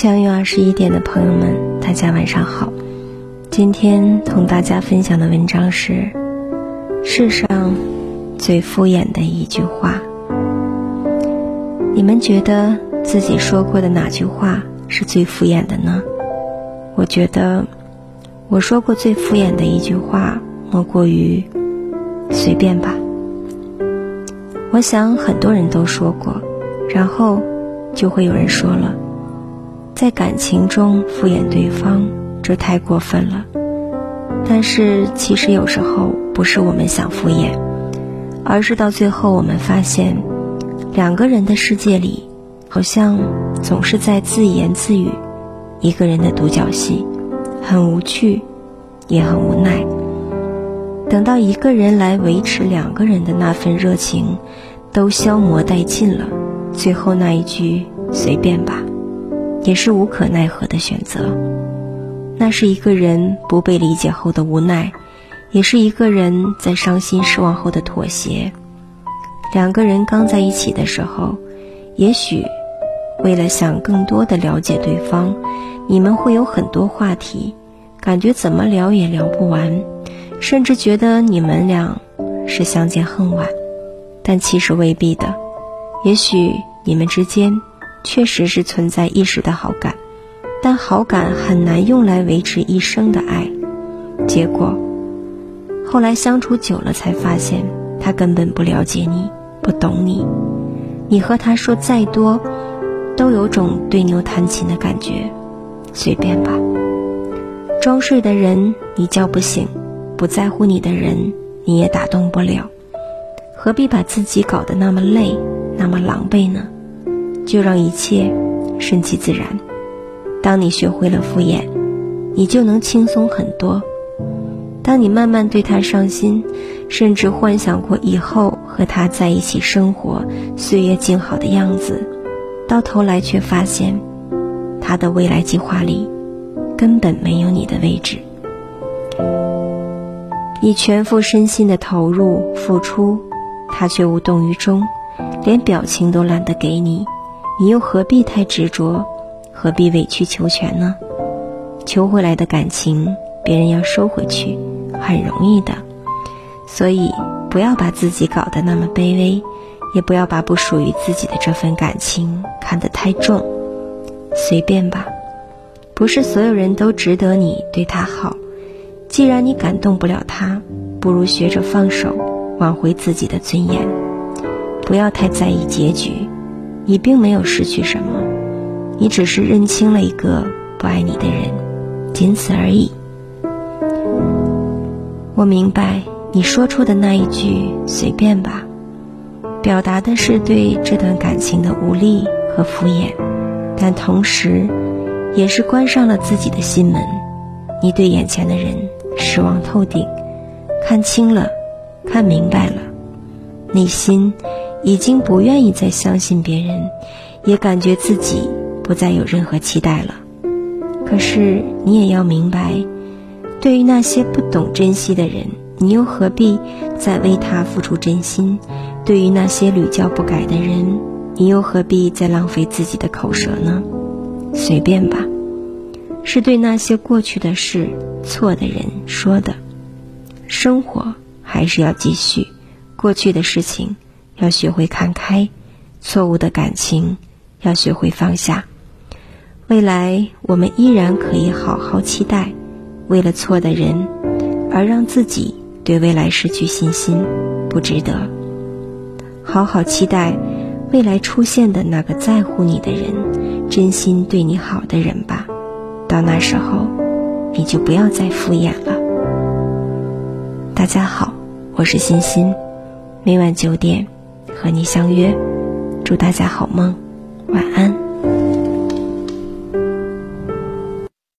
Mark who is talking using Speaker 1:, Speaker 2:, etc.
Speaker 1: 相约二十一点的朋友们，大家晚上好。今天同大家分享的文章是世上最敷衍的一句话。你们觉得自己说过的哪句话是最敷衍的呢？我觉得我说过最敷衍的一句话，莫过于“随便吧”。我想很多人都说过，然后就会有人说了。在感情中敷衍对方，这太过分了。但是其实有时候不是我们想敷衍，而是到最后我们发现，两个人的世界里，好像总是在自言自语，一个人的独角戏，很无趣，也很无奈。等到一个人来维持两个人的那份热情，都消磨殆尽了，最后那一句“随便吧”。也是无可奈何的选择，那是一个人不被理解后的无奈，也是一个人在伤心失望后的妥协。两个人刚在一起的时候，也许为了想更多的了解对方，你们会有很多话题，感觉怎么聊也聊不完，甚至觉得你们俩是相见恨晚。但其实未必的，也许你们之间。确实是存在一时的好感，但好感很难用来维持一生的爱。结果，后来相处久了才发现，他根本不了解你，不懂你。你和他说再多，都有种对牛弹琴的感觉。随便吧。装睡的人你叫不醒，不在乎你的人你也打动不了。何必把自己搞得那么累，那么狼狈呢？就让一切顺其自然。当你学会了敷衍，你就能轻松很多。当你慢慢对他上心，甚至幻想过以后和他在一起生活、岁月静好的样子，到头来却发现，他的未来计划里根本没有你的位置。你全副身心的投入付出，他却无动于衷，连表情都懒得给你。你又何必太执着，何必委曲求全呢？求回来的感情，别人要收回去，很容易的。所以，不要把自己搞得那么卑微，也不要把不属于自己的这份感情看得太重。随便吧，不是所有人都值得你对他好。既然你感动不了他，不如学着放手，挽回自己的尊严。不要太在意结局。你并没有失去什么，你只是认清了一个不爱你的人，仅此而已。我明白你说出的那一句“随便吧”，表达的是对这段感情的无力和敷衍，但同时，也是关上了自己的心门。你对眼前的人失望透顶，看清了，看明白了，内心。已经不愿意再相信别人，也感觉自己不再有任何期待了。可是你也要明白，对于那些不懂珍惜的人，你又何必再为他付出真心？对于那些屡教不改的人，你又何必再浪费自己的口舌呢？随便吧，是对那些过去的事、错的人说的。生活还是要继续，过去的事情。要学会看开，错误的感情要学会放下。未来我们依然可以好好期待，为了错的人而让自己对未来失去信心，不值得。好好期待未来出现的那个在乎你的人，真心对你好的人吧。到那时候，你就不要再敷衍了。大家好，我是欣欣，每晚九点。和你相约，祝大家好梦，晚安。